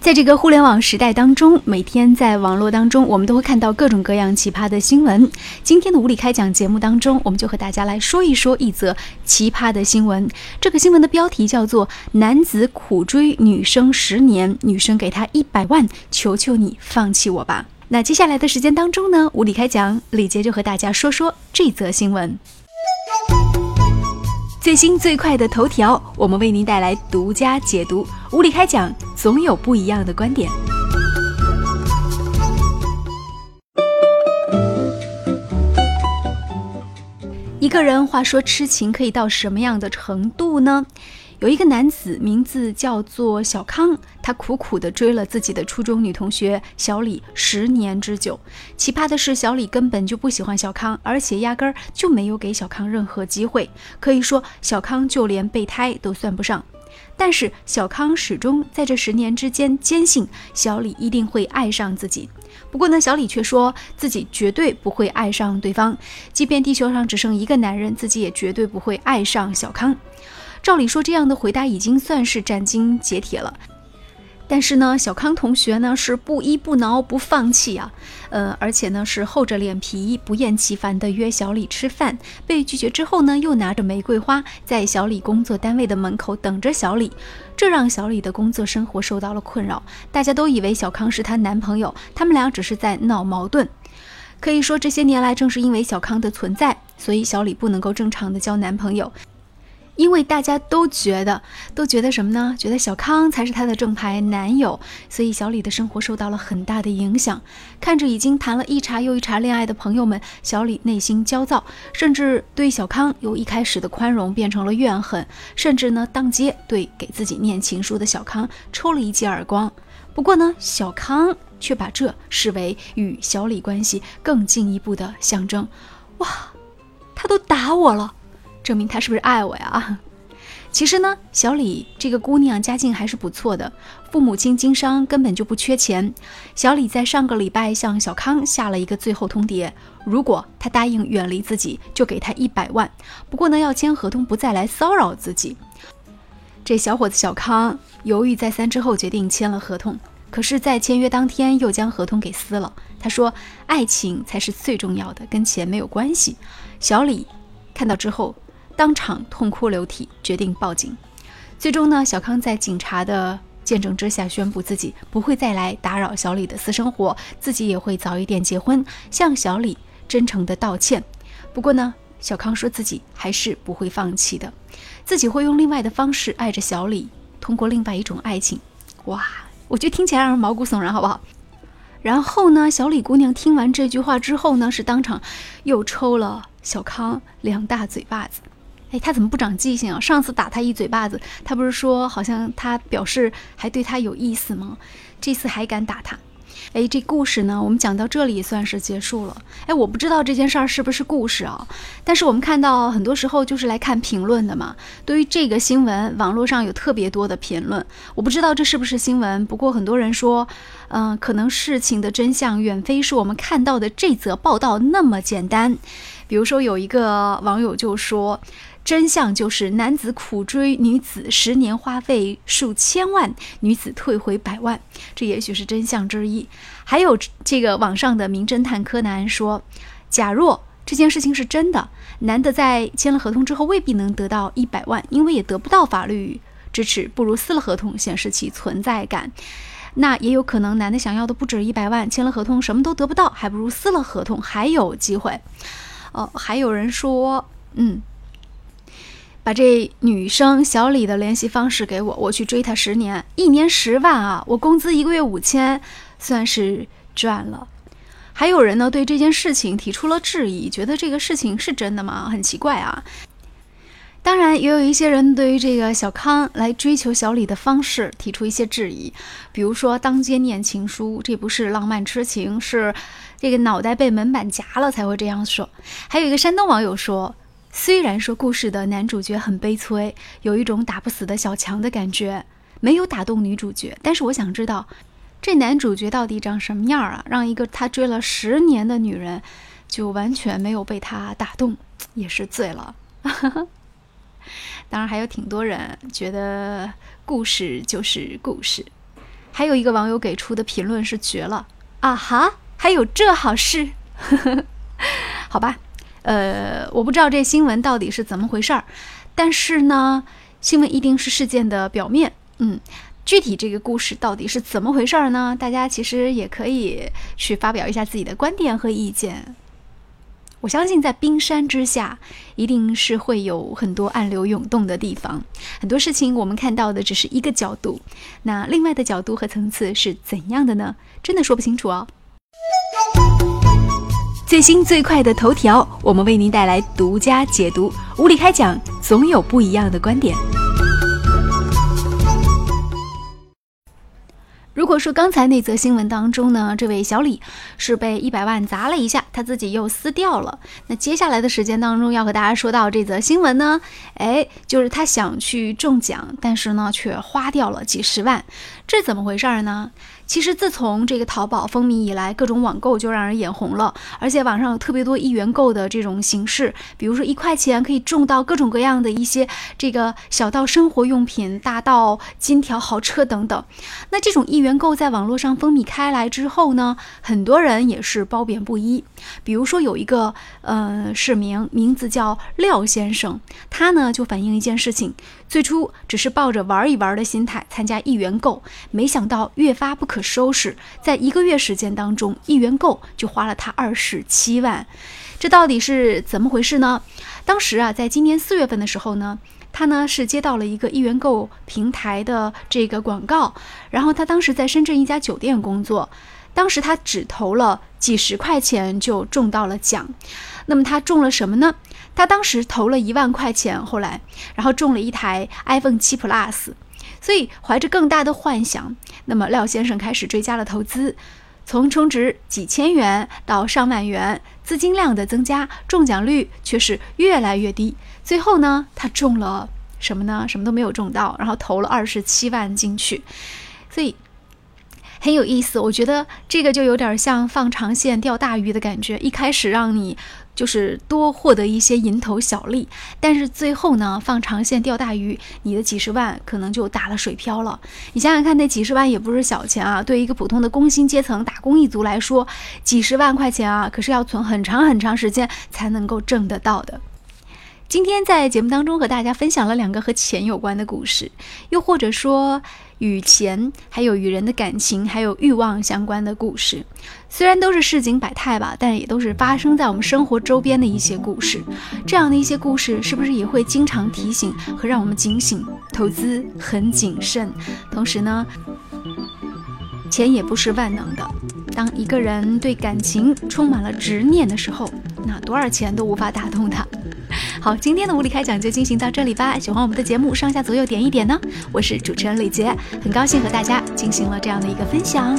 在这个互联网时代当中，每天在网络当中，我们都会看到各种各样奇葩的新闻。今天的无理开讲节目当中，我们就和大家来说一说一则奇葩的新闻。这个新闻的标题叫做“男子苦追女生十年，女生给他一百万，求求你放弃我吧”。那接下来的时间当中呢，无理开讲，李杰就和大家说说这则新闻。最新最快的头条，我们为您带来独家解读。无理开讲，总有不一样的观点。一个人，话说痴情可以到什么样的程度呢？有一个男子，名字叫做小康，他苦苦地追了自己的初中女同学小李十年之久。奇葩的是，小李根本就不喜欢小康，而且压根儿就没有给小康任何机会。可以说，小康就连备胎都算不上。但是，小康始终在这十年之间坚信小李一定会爱上自己。不过呢，小李却说自己绝对不会爱上对方，即便地球上只剩一个男人，自己也绝对不会爱上小康。照理说，这样的回答已经算是斩钉截铁了。但是呢，小康同学呢是不依不挠不放弃啊，呃，而且呢是厚着脸皮不厌其烦地约小李吃饭。被拒绝之后呢，又拿着玫瑰花在小李工作单位的门口等着小李，这让小李的工作生活受到了困扰。大家都以为小康是她男朋友，他们俩只是在闹矛盾。可以说，这些年来正是因为小康的存在，所以小李不能够正常的交男朋友。因为大家都觉得，都觉得什么呢？觉得小康才是她的正牌男友，所以小李的生活受到了很大的影响。看着已经谈了一茬又一茬恋爱的朋友们，小李内心焦躁，甚至对小康由一开始的宽容变成了怨恨，甚至呢，当街对给自己念情书的小康抽了一记耳光。不过呢，小康却把这视为与小李关系更进一步的象征。哇，他都打我了！证明他是不是爱我呀？其实呢，小李这个姑娘家境还是不错的，父母亲经商，根本就不缺钱。小李在上个礼拜向小康下了一个最后通牒，如果他答应远离自己，就给他一百万。不过呢，要签合同，不再来骚扰自己。这小伙子小康犹豫再三之后，决定签了合同。可是，在签约当天，又将合同给撕了。他说：“爱情才是最重要的，跟钱没有关系。”小李看到之后。当场痛哭流涕，决定报警。最终呢，小康在警察的见证之下，宣布自己不会再来打扰小李的私生活，自己也会早一点结婚，向小李真诚的道歉。不过呢，小康说自己还是不会放弃的，自己会用另外的方式爱着小李，通过另外一种爱情。哇，我觉得听起来让人毛骨悚然，好不好？然后呢，小李姑娘听完这句话之后呢，是当场又抽了小康两大嘴巴子。哎，他怎么不长记性啊？上次打他一嘴巴子，他不是说好像他表示还对他有意思吗？这次还敢打他？哎，这故事呢，我们讲到这里算是结束了。哎，我不知道这件事儿是不是故事啊？但是我们看到很多时候就是来看评论的嘛。对于这个新闻，网络上有特别多的评论，我不知道这是不是新闻。不过很多人说，嗯，可能事情的真相远非是我们看到的这则报道那么简单。比如说有一个网友就说。真相就是男子苦追女子十年，花费数千万，女子退回百万，这也许是真相之一。还有这个网上的名侦探柯南说，假若这件事情是真的，男的在签了合同之后未必能得到一百万，因为也得不到法律支持，不如撕了合同显示其存在感。那也有可能男的想要的不止一百万，签了合同什么都得不到，还不如撕了合同还有机会。哦，还有人说，嗯。把这女生小李的联系方式给我，我去追她十年，一年十万啊！我工资一个月五千，算是赚了。还有人呢对这件事情提出了质疑，觉得这个事情是真的吗？很奇怪啊。当然，也有一些人对于这个小康来追求小李的方式提出一些质疑，比如说当街念情书，这不是浪漫痴情，是这个脑袋被门板夹了才会这样说。还有一个山东网友说。虽然说故事的男主角很悲催，有一种打不死的小强的感觉，没有打动女主角。但是我想知道，这男主角到底长什么样啊？让一个他追了十年的女人，就完全没有被他打动，也是醉了。当然还有挺多人觉得故事就是故事。还有一个网友给出的评论是绝了啊哈，还有这好事？好吧，呃，我不知道这新闻到底是怎么回事儿，但是呢，新闻一定是事件的表面，嗯，具体这个故事到底是怎么回事儿呢？大家其实也可以去发表一下自己的观点和意见。我相信，在冰山之下，一定是会有很多暗流涌动的地方。很多事情我们看到的只是一个角度，那另外的角度和层次是怎样的呢？真的说不清楚哦。最新最快的头条，我们为您带来独家解读。无理开讲，总有不一样的观点。如果说刚才那则新闻当中呢，这位小李是被一百万砸了一下，他自己又撕掉了。那接下来的时间当中要和大家说到这则新闻呢，哎，就是他想去中奖，但是呢却花掉了几十万，这怎么回事儿呢？其实自从这个淘宝风靡以来，各种网购就让人眼红了，而且网上有特别多一元购的这种形式，比如说一块钱可以中到各种各样的一些这个小到生活用品，大到金条、豪车等等。那这种一元购在网络上风靡开来之后呢，很多人也是褒贬不一。比如说有一个呃市民，名字叫廖先生，他呢就反映一件事情：最初只是抱着玩一玩的心态参加一元购，没想到越发不可。收拾，在一个月时间当中，一元购就花了他二十七万，这到底是怎么回事呢？当时啊，在今年四月份的时候呢，他呢是接到了一个一元购平台的这个广告，然后他当时在深圳一家酒店工作，当时他只投了几十块钱就中到了奖，那么他中了什么呢？他当时投了一万块钱，后来然后中了一台 iPhone 七 Plus。所以，怀着更大的幻想，那么廖先生开始追加了投资，从充值几千元到上万元，资金量的增加，中奖率却是越来越低。最后呢，他中了什么呢？什么都没有中到，然后投了二十七万进去，所以。很有意思，我觉得这个就有点像放长线钓大鱼的感觉。一开始让你就是多获得一些蝇头小利，但是最后呢，放长线钓大鱼，你的几十万可能就打了水漂了。你想想看，那几十万也不是小钱啊！对于一个普通的工薪阶层、打工一族来说，几十万块钱啊，可是要存很长很长时间才能够挣得到的。今天在节目当中和大家分享了两个和钱有关的故事，又或者说。与钱，还有与人的感情，还有欲望相关的故事，虽然都是市井百态吧，但也都是发生在我们生活周边的一些故事。这样的一些故事，是不是也会经常提醒和让我们警醒，投资很谨慎？同时呢，钱也不是万能的。当一个人对感情充满了执念的时候，那多少钱都无法打动他。好，今天的物理开讲就进行到这里吧。喜欢我们的节目，上下左右点一点呢。我是主持人李杰，很高兴和大家进行了这样的一个分享。